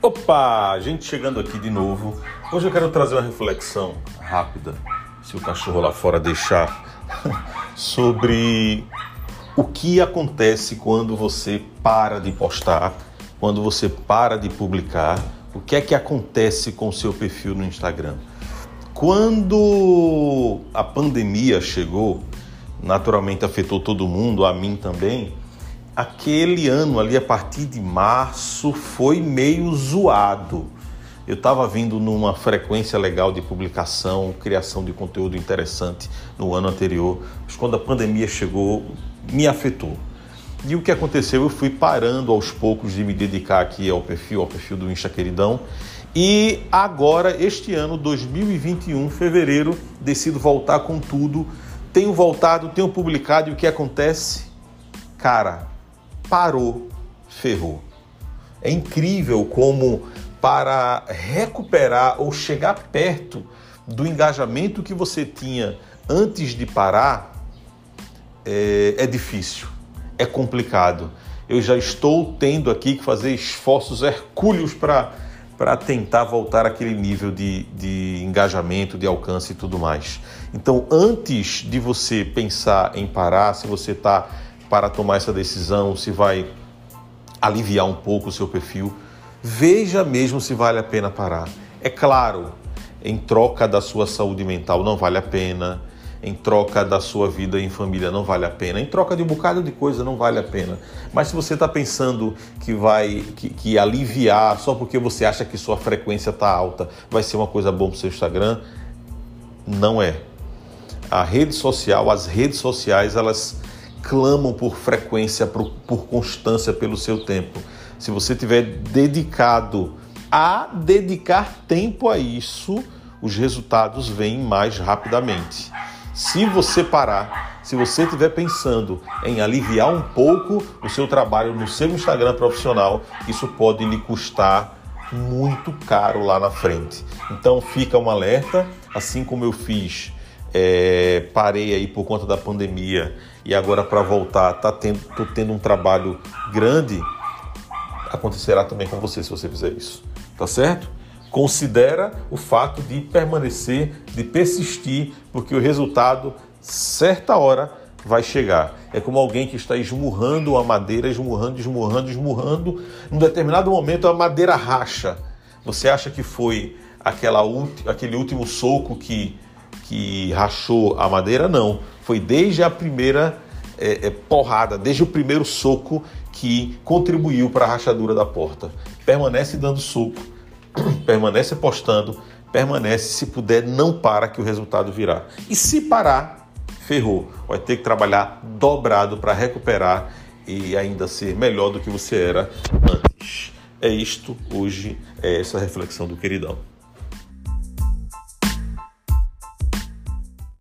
Opa, gente chegando aqui de novo. Hoje eu quero trazer uma reflexão rápida, se o cachorro lá fora deixar, sobre o que acontece quando você para de postar, quando você para de publicar, o que é que acontece com o seu perfil no Instagram. Quando a pandemia chegou, naturalmente afetou todo mundo, a mim também aquele ano ali, a partir de março, foi meio zoado. Eu estava vindo numa frequência legal de publicação, criação de conteúdo interessante no ano anterior, mas quando a pandemia chegou, me afetou. E o que aconteceu? Eu fui parando aos poucos de me dedicar aqui ao perfil, ao perfil do Insta Queridão. E agora, este ano, 2021, fevereiro, decido voltar com tudo. Tenho voltado, tenho publicado e o que acontece? Cara, parou, ferrou. É incrível como para recuperar ou chegar perto do engajamento que você tinha antes de parar é, é difícil, é complicado. Eu já estou tendo aqui que fazer esforços hercúleos para para tentar voltar àquele nível de, de engajamento, de alcance e tudo mais. Então, antes de você pensar em parar, se você está para tomar essa decisão, se vai aliviar um pouco o seu perfil. Veja mesmo se vale a pena parar. É claro, em troca da sua saúde mental não vale a pena, em troca da sua vida em família não vale a pena, em troca de um bocado de coisa não vale a pena. Mas se você está pensando que vai que, que, aliviar só porque você acha que sua frequência está alta vai ser uma coisa boa para o seu Instagram, não é. A rede social, as redes sociais, elas clamam por frequência, por, por constância pelo seu tempo. Se você tiver dedicado a dedicar tempo a isso, os resultados vêm mais rapidamente. Se você parar, se você estiver pensando em aliviar um pouco o seu trabalho no seu Instagram profissional, isso pode lhe custar muito caro lá na frente. Então fica um alerta, assim como eu fiz é, parei aí por conta da pandemia e agora para voltar tá tendo, tô tendo um trabalho grande, acontecerá também com você se você fizer isso, tá certo? Considera o fato de permanecer, de persistir, porque o resultado, certa hora, vai chegar. É como alguém que está esmurrando a madeira, esmurrando, esmurrando, esmurrando. Num determinado momento a madeira racha. Você acha que foi aquela, aquele último soco que que rachou a madeira, não. Foi desde a primeira é, é, porrada, desde o primeiro soco que contribuiu para a rachadura da porta. Permanece dando soco, permanece apostando, permanece, se puder, não para que o resultado virá. E se parar, ferrou. Vai ter que trabalhar dobrado para recuperar e ainda ser melhor do que você era antes. É isto hoje, é essa reflexão do queridão.